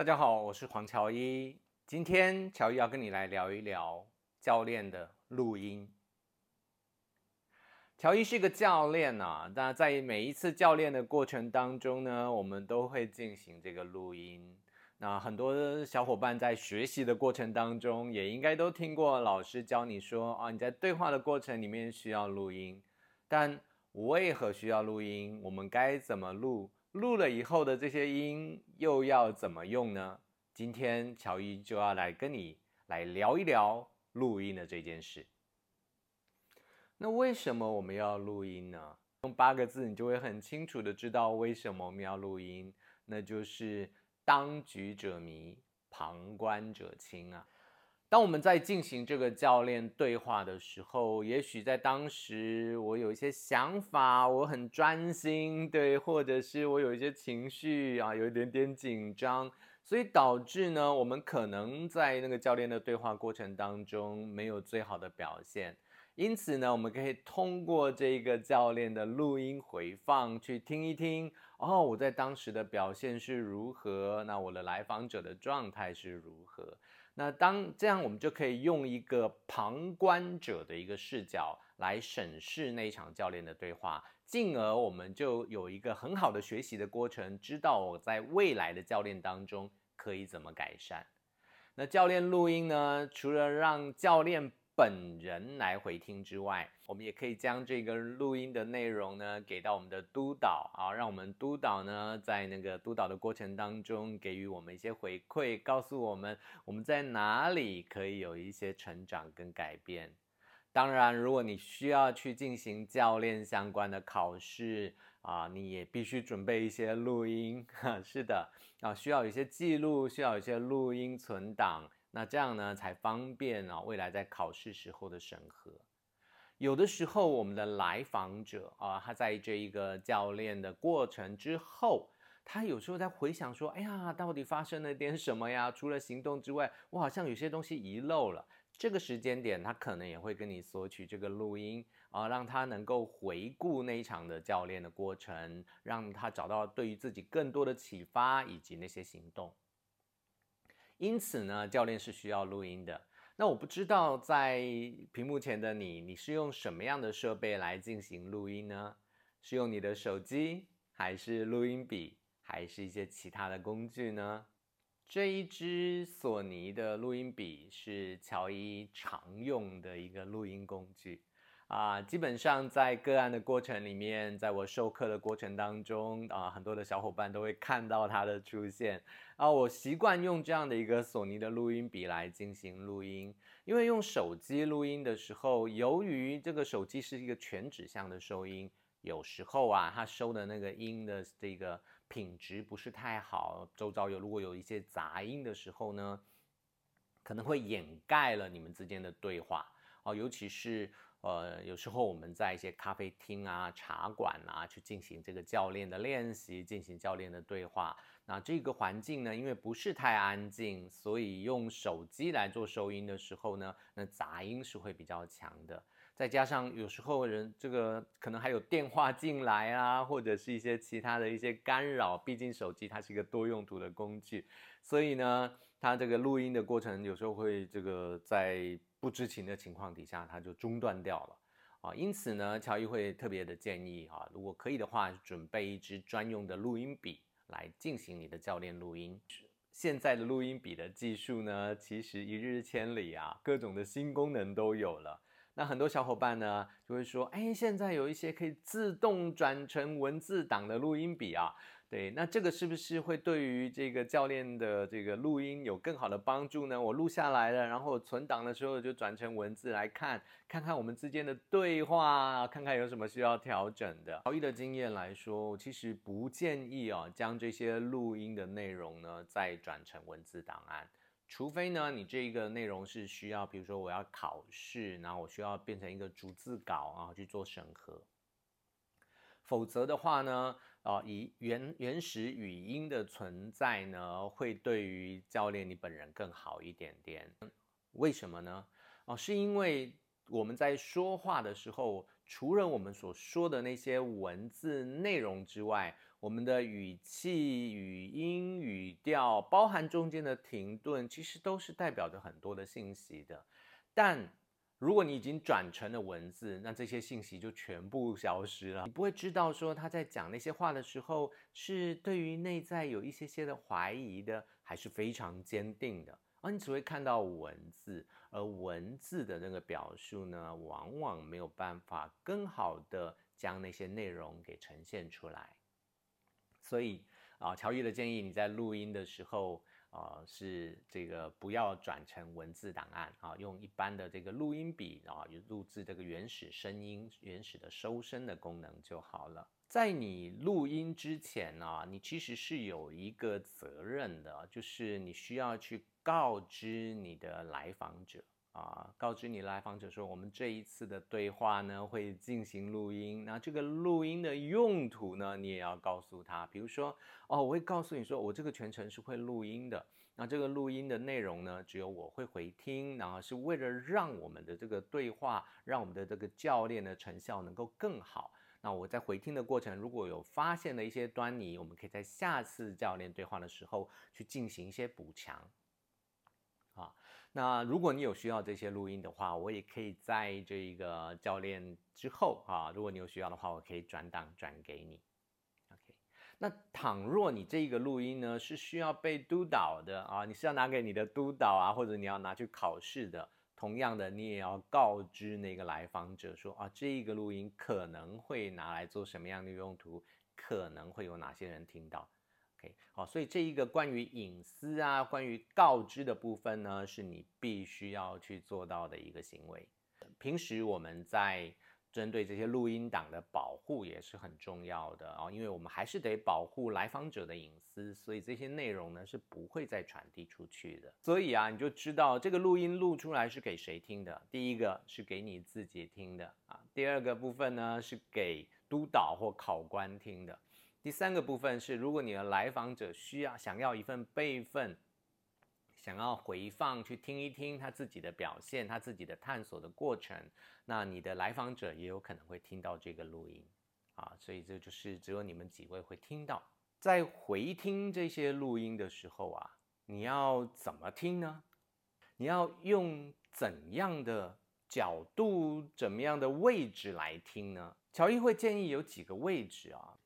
大家好，我是黄乔伊。今天乔伊要跟你来聊一聊教练的录音。乔伊是一个教练啊，那在每一次教练的过程当中呢，我们都会进行这个录音。那很多小伙伴在学习的过程当中，也应该都听过老师教你说啊，你在对话的过程里面需要录音。但为何需要录音？我们该怎么录？录了以后的这些音又要怎么用呢？今天乔伊就要来跟你来聊一聊录音的这件事。那为什么我们要录音呢？用八个字，你就会很清楚的知道为什么我们要录音，那就是当局者迷，旁观者清啊。当我们在进行这个教练对话的时候，也许在当时我有一些想法，我很专心，对，或者是我有一些情绪啊，有一点点紧张，所以导致呢，我们可能在那个教练的对话过程当中没有最好的表现。因此呢，我们可以通过这个教练的录音回放去听一听，哦，我在当时的表现是如何，那我的来访者的状态是如何。那当这样，我们就可以用一个旁观者的一个视角来审视那一场教练的对话，进而我们就有一个很好的学习的过程，知道我在未来的教练当中可以怎么改善。那教练录音呢，除了让教练本人来回听之外，我们也可以将这个录音的内容呢给到我们的督导啊，让我们督导呢在那个督导的过程当中给予我们一些回馈，告诉我们我们在哪里可以有一些成长跟改变。当然，如果你需要去进行教练相关的考试啊，你也必须准备一些录音。是的啊，需要一些记录，需要一些录音存档。那这样呢，才方便啊，未来在考试时候的审核。有的时候，我们的来访者啊，他在这一个教练的过程之后，他有时候在回想说：“哎呀，到底发生了点什么呀？除了行动之外，我好像有些东西遗漏了。”这个时间点，他可能也会跟你索取这个录音啊，让他能够回顾那一场的教练的过程，让他找到对于自己更多的启发以及那些行动。因此呢，教练是需要录音的。那我不知道在屏幕前的你，你是用什么样的设备来进行录音呢？是用你的手机，还是录音笔，还是一些其他的工具呢？这一支索尼的录音笔是乔伊常用的一个录音工具。啊，基本上在个案的过程里面，在我授课的过程当中，啊，很多的小伙伴都会看到它的出现。啊，我习惯用这样的一个索尼的录音笔来进行录音，因为用手机录音的时候，由于这个手机是一个全指向的收音，有时候啊，它收的那个音的这个品质不是太好，周遭有如果有一些杂音的时候呢，可能会掩盖了你们之间的对话。啊，尤其是。呃，有时候我们在一些咖啡厅啊、茶馆啊，去进行这个教练的练习，进行教练的对话。那这个环境呢，因为不是太安静，所以用手机来做收音的时候呢，那杂音是会比较强的。再加上有时候人这个可能还有电话进来啊，或者是一些其他的一些干扰。毕竟手机它是一个多用途的工具，所以呢，它这个录音的过程有时候会这个在。不知情的情况底下，它就中断掉了啊。因此呢，乔一会特别的建议啊，如果可以的话，准备一支专用的录音笔来进行你的教练录音。现在的录音笔的技术呢，其实一日千里啊，各种的新功能都有了。那很多小伙伴呢，就会说，哎，现在有一些可以自动转成文字档的录音笔啊。对，那这个是不是会对于这个教练的这个录音有更好的帮助呢？我录下来了，然后存档的时候就转成文字来看，看看我们之间的对话，看看有什么需要调整的。乔一的经验来说，其实不建议啊，将这些录音的内容呢再转成文字档案，除非呢你这个内容是需要，比如说我要考试，然后我需要变成一个逐字稿，啊去做审核。否则的话呢，啊，以原原始语音的存在呢，会对于教练你本人更好一点点。为什么呢？哦，是因为我们在说话的时候，除了我们所说的那些文字内容之外，我们的语气、语音、语调，包含中间的停顿，其实都是代表着很多的信息的。但如果你已经转成了文字，那这些信息就全部消失了。你不会知道说他在讲那些话的时候，是对于内在有一些些的怀疑的，还是非常坚定的。而你只会看到文字，而文字的那个表述呢，往往没有办法更好的将那些内容给呈现出来。所以啊，乔伊的建议，你在录音的时候。啊、是这个不要转成文字档案啊，用一般的这个录音笔啊，录制这个原始声音、原始的收声的功能就好了。在你录音之前呢、你其实是有一个责任的，就是你需要去告知你的来访者。啊，告知你来访者说，我们这一次的对话呢会进行录音。那这个录音的用途呢，你也要告诉他。比如说，哦，我会告诉你说，我这个全程是会录音的。那这个录音的内容呢，只有我会回听，然后是为了让我们的这个对话，让我们的这个教练的成效能够更好。那我在回听的过程，如果有发现了一些端倪，我们可以在下次教练对话的时候去进行一些补强。那如果你有需要这些录音的话，我也可以在这个教练之后啊，如果你有需要的话，我可以转档转给你。OK，那倘若你这个录音呢是需要被督导的啊，你是要拿给你的督导啊，或者你要拿去考试的，同样的，你也要告知那个来访者说啊，这一个录音可能会拿来做什么样的用途，可能会有哪些人听到。OK，好，所以这一个关于隐私啊，关于告知的部分呢，是你必须要去做到的一个行为。平时我们在针对这些录音档的保护也是很重要的啊，因为我们还是得保护来访者的隐私，所以这些内容呢是不会再传递出去的。所以啊，你就知道这个录音录出来是给谁听的？第一个是给你自己听的啊，第二个部分呢是给督导或考官听的。第三个部分是，如果你的来访者需要想要一份备份，想要回放去听一听他自己的表现，他自己的探索的过程，那你的来访者也有可能会听到这个录音啊，所以这就是只有你们几位会听到。在回听这些录音的时候啊，你要怎么听呢？你要用怎样的角度、怎么样的位置来听呢？乔伊会建议有几个位置啊。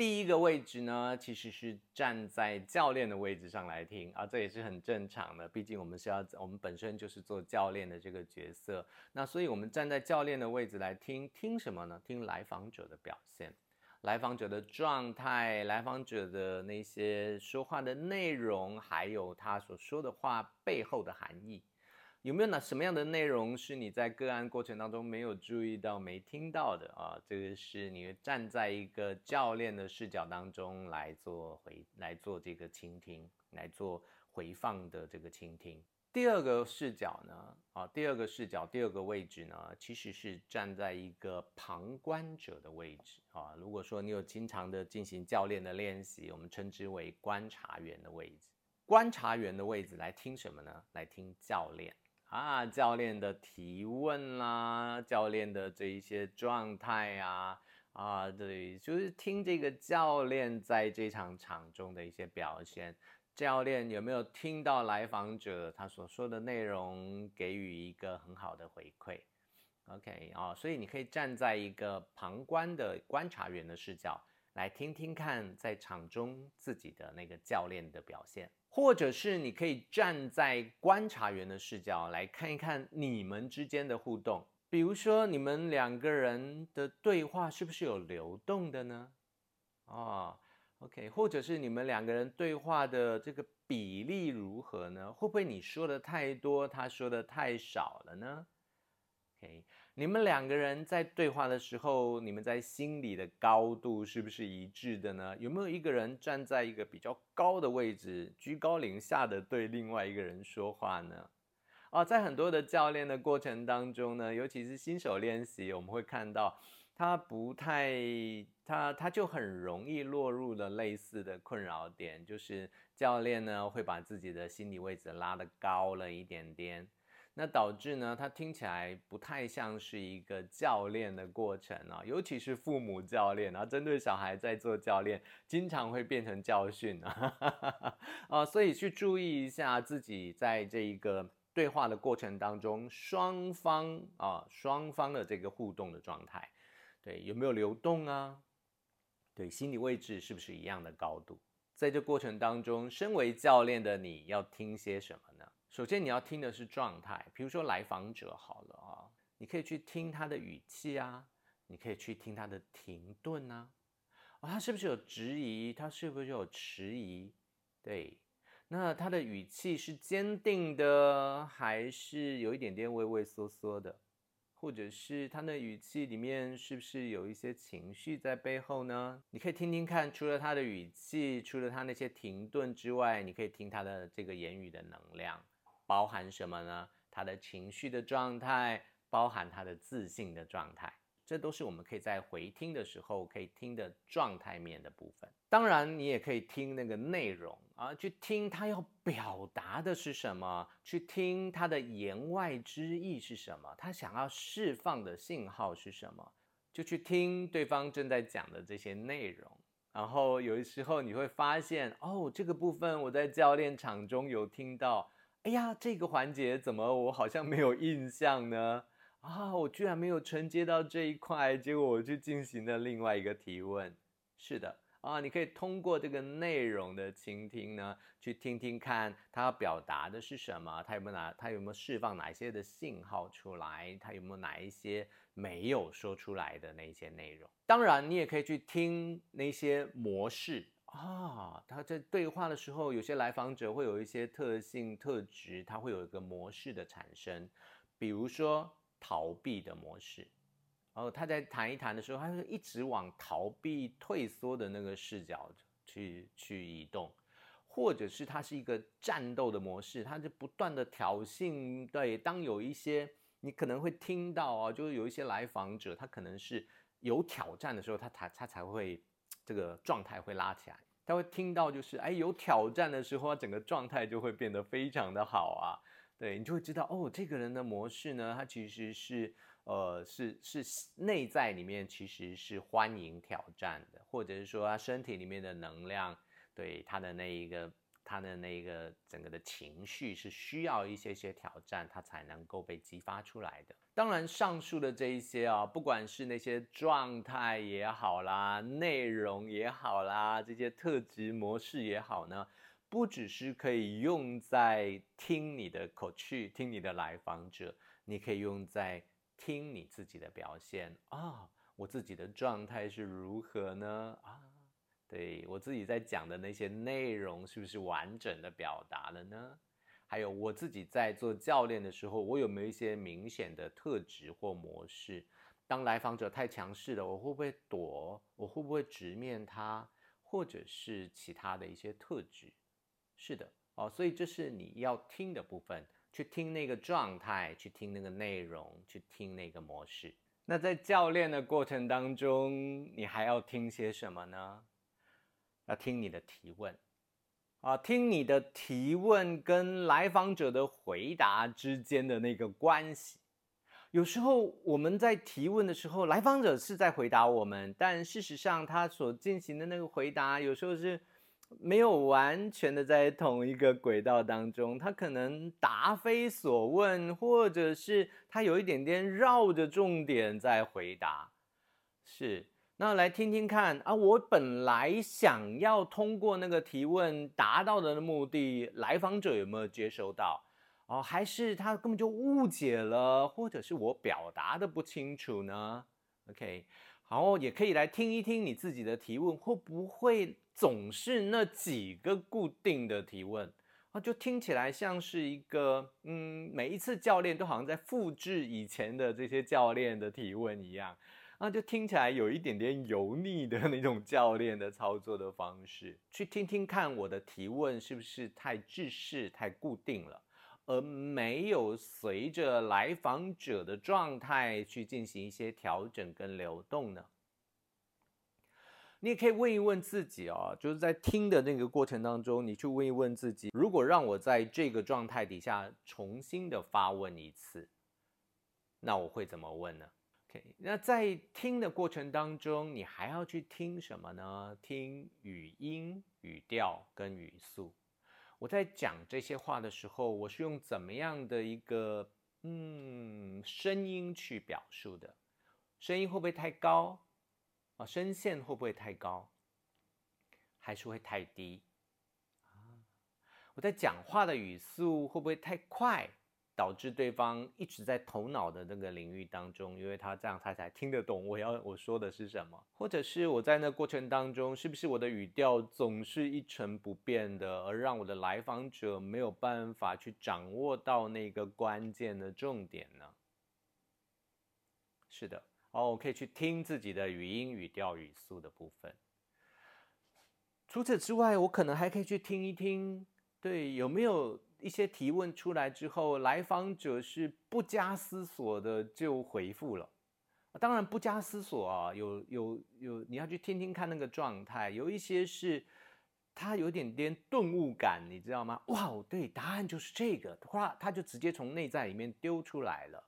第一个位置呢，其实是站在教练的位置上来听啊，这也是很正常的。毕竟我们是要，我们本身就是做教练的这个角色，那所以我们站在教练的位置来听，听什么呢？听来访者的表现，来访者的状态，来访者的那些说话的内容，还有他所说的话背后的含义。有没有哪什么样的内容是你在个案过程当中没有注意到、没听到的啊？这个是你站在一个教练的视角当中来做回来做这个倾听，来做回放的这个倾听。第二个视角呢？啊，第二个视角，第二个位置呢，其实是站在一个旁观者的位置啊。如果说你有经常的进行教练的练习，我们称之为观察员的位置。观察员的位置来听什么呢？来听教练。啊，教练的提问啦，教练的这一些状态啊，啊，对，就是听这个教练在这场场中的一些表现。教练有没有听到来访者他所说的内容，给予一个很好的回馈？OK 啊，所以你可以站在一个旁观的观察员的视角，来听听看在场中自己的那个教练的表现。或者是你可以站在观察员的视角来看一看你们之间的互动，比如说你们两个人的对话是不是有流动的呢？哦，OK，或者是你们两个人对话的这个比例如何呢？会不会你说的太多，他说的太少了呢？OK。你们两个人在对话的时候，你们在心里的高度是不是一致的呢？有没有一个人站在一个比较高的位置，居高临下的对另外一个人说话呢？啊，在很多的教练的过程当中呢，尤其是新手练习，我们会看到他不太，他他就很容易落入了类似的困扰点，就是教练呢会把自己的心理位置拉得高了一点点。那导致呢，它听起来不太像是一个教练的过程啊，尤其是父母教练啊，针对小孩在做教练，经常会变成教训啊，啊，所以去注意一下自己在这一个对话的过程当中，双方啊，双方的这个互动的状态，对，有没有流动啊？对，心理位置是不是一样的高度？在这过程当中，身为教练的你要听些什么呢？首先，你要听的是状态，比如说来访者好了啊，你可以去听他的语气啊，你可以去听他的停顿啊，啊，他是不是有质疑？他是不是有迟疑？对，那他的语气是坚定的，还是有一点点畏畏缩缩的？或者是他的语气里面是不是有一些情绪在背后呢？你可以听听看，除了他的语气，除了他那些停顿之外，你可以听他的这个言语的能量。包含什么呢？他的情绪的状态，包含他的自信的状态，这都是我们可以在回听的时候可以听的状态面的部分。当然，你也可以听那个内容啊，去听他要表达的是什么，去听他的言外之意是什么，他想要释放的信号是什么，就去听对方正在讲的这些内容。然后有的时候你会发现，哦，这个部分我在教练场中有听到。哎呀，这个环节怎么我好像没有印象呢？啊，我居然没有承接到这一块，结果我去进行了另外一个提问。是的，啊，你可以通过这个内容的倾听呢，去听听看他要表达的是什么，他有没有哪，他有没有释放哪一些的信号出来，他有没有哪一些没有说出来的那些内容。当然，你也可以去听那些模式。啊，他在对话的时候，有些来访者会有一些特性特质，他会有一个模式的产生，比如说逃避的模式。然后他在谈一谈的时候，他会一直往逃避、退缩的那个视角去去移动，或者是他是一个战斗的模式，他就不断的挑衅。对，当有一些你可能会听到啊，就是有一些来访者，他可能是有挑战的时候，他才他才会。这个状态会拉起来，他会听到就是哎，有挑战的时候，整个状态就会变得非常的好啊。对，你就会知道哦，这个人的模式呢，他其实是呃是是内在里面其实是欢迎挑战的，或者是说他身体里面的能量，对他的那一个。他的那个整个的情绪是需要一些些挑战，他才能够被激发出来的。当然，上述的这一些啊，不管是那些状态也好啦，内容也好啦，这些特质模式也好呢，不只是可以用在听你的口气，听你的来访者，你可以用在听你自己的表现啊，我自己的状态是如何呢？啊。对，我自己在讲的那些内容是不是完整的表达了呢？还有我自己在做教练的时候，我有没有一些明显的特质或模式？当来访者太强势了，我会不会躲？我会不会直面他？或者是其他的一些特质？是的，哦，所以这是你要听的部分，去听那个状态，去听那个内容，去听那个模式。那在教练的过程当中，你还要听些什么呢？要听你的提问，啊，听你的提问跟来访者的回答之间的那个关系。有时候我们在提问的时候，来访者是在回答我们，但事实上他所进行的那个回答，有时候是没有完全的在同一个轨道当中。他可能答非所问，或者是他有一点点绕着重点在回答，是。那来听听看啊，我本来想要通过那个提问达到的目的，来访者有没有接收到？哦，还是他根本就误解了，或者是我表达的不清楚呢？OK，好，也可以来听一听你自己的提问，会不会总是那几个固定的提问啊？就听起来像是一个，嗯，每一次教练都好像在复制以前的这些教练的提问一样。那就听起来有一点点油腻的那种教练的操作的方式，去听听看我的提问是不是太制式、太固定了，而没有随着来访者的状态去进行一些调整跟流动呢？你也可以问一问自己哦，就是在听的那个过程当中，你去问一问自己，如果让我在这个状态底下重新的发问一次，那我会怎么问呢？OK，那在听的过程当中，你还要去听什么呢？听语音、语调跟语速。我在讲这些话的时候，我是用怎么样的一个嗯声音去表述的？声音会不会太高？啊，声线会不会太高，还是会太低？啊，我在讲话的语速会不会太快，导致对方一直在头脑的那个领域当中，因为他这样他才听得懂我要我说的是什么？或者是我在那过程当中，是不是我的语调总是一成不变的，而让我的来访者没有办法去掌握到那个关键的重点呢？是的。哦，我可以去听自己的语音、语调、语速的部分。除此之外，我可能还可以去听一听，对，有没有一些提问出来之后，来访者是不加思索的就回复了。当然，不加思索啊，有有有，你要去听听看那个状态。有一些是他有点点顿悟感，你知道吗？哇，对，答案就是这个，哗，他就直接从内在里面丢出来了。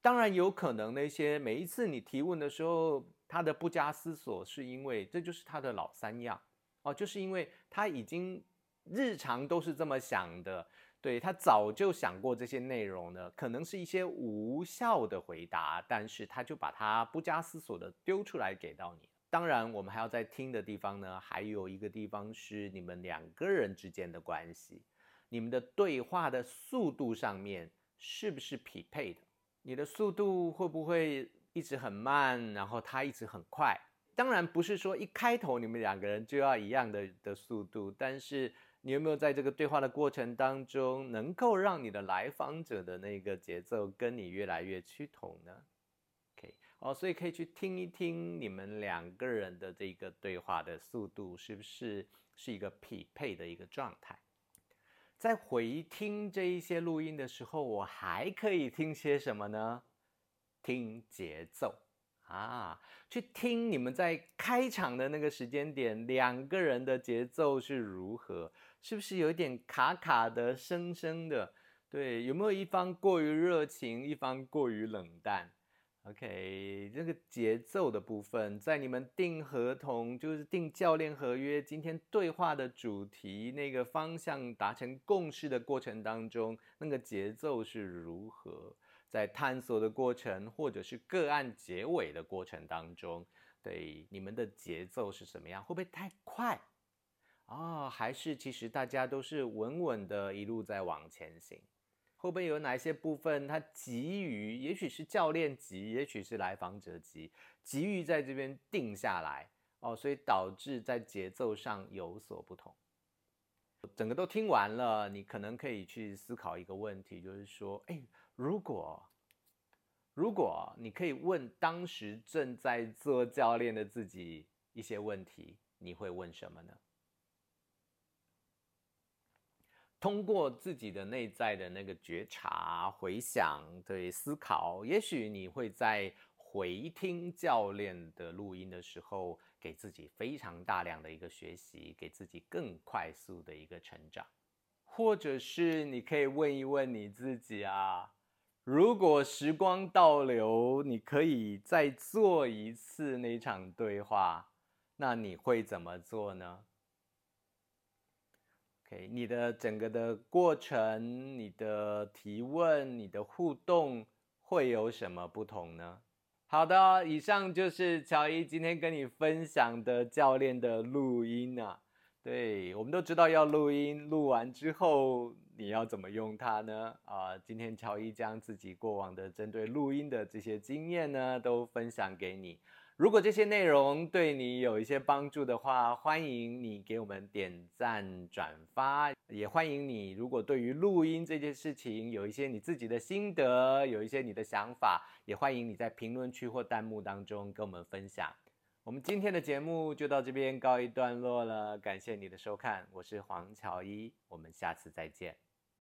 当然有可能，那些每一次你提问的时候，他的不加思索，是因为这就是他的老三样哦，就是因为他已经日常都是这么想的，对，他早就想过这些内容了，可能是一些无效的回答，但是他就把它不加思索的丢出来给到你。当然，我们还要在听的地方呢，还有一个地方是你们两个人之间的关系，你们的对话的速度上面是不是匹配的？你的速度会不会一直很慢，然后他一直很快？当然不是说一开头你们两个人就要一样的的速度，但是你有没有在这个对话的过程当中，能够让你的来访者的那个节奏跟你越来越趋同呢？OK，哦，所以可以去听一听你们两个人的这个对话的速度是不是是一个匹配的一个状态。在回听这一些录音的时候，我还可以听些什么呢？听节奏啊，去听你们在开场的那个时间点，两个人的节奏是如何？是不是有点卡卡的、生生的？对，有没有一方过于热情，一方过于冷淡？OK，这个节奏的部分，在你们订合同，就是订教练合约，今天对话的主题那个方向达成共识的过程当中，那个节奏是如何？在探索的过程，或者是个案结尾的过程当中，对，你们的节奏是什么样？会不会太快？啊、还是其实大家都是稳稳的一路在往前行？会不会有哪一些部分，他急于，也许是教练急，也许是来访者急，急于在这边定下来哦，所以导致在节奏上有所不同。整个都听完了，你可能可以去思考一个问题，就是说，哎，如果如果你可以问当时正在做教练的自己一些问题，你会问什么呢？通过自己的内在的那个觉察、回想、对思考，也许你会在回听教练的录音的时候，给自己非常大量的一个学习，给自己更快速的一个成长。或者是你可以问一问你自己啊，如果时光倒流，你可以再做一次那场对话，那你会怎么做呢你的整个的过程，你的提问，你的互动会有什么不同呢？好的，以上就是乔伊今天跟你分享的教练的录音啊。对，我们都知道要录音，录完之后你要怎么用它呢？啊，今天乔伊将自己过往的针对录音的这些经验呢，都分享给你。如果这些内容对你有一些帮助的话，欢迎你给我们点赞转发，也欢迎你如果对于录音这件事情有一些你自己的心得，有一些你的想法，也欢迎你在评论区或弹幕当中跟我们分享。我们今天的节目就到这边告一段落了，感谢你的收看，我是黄乔一，我们下次再见。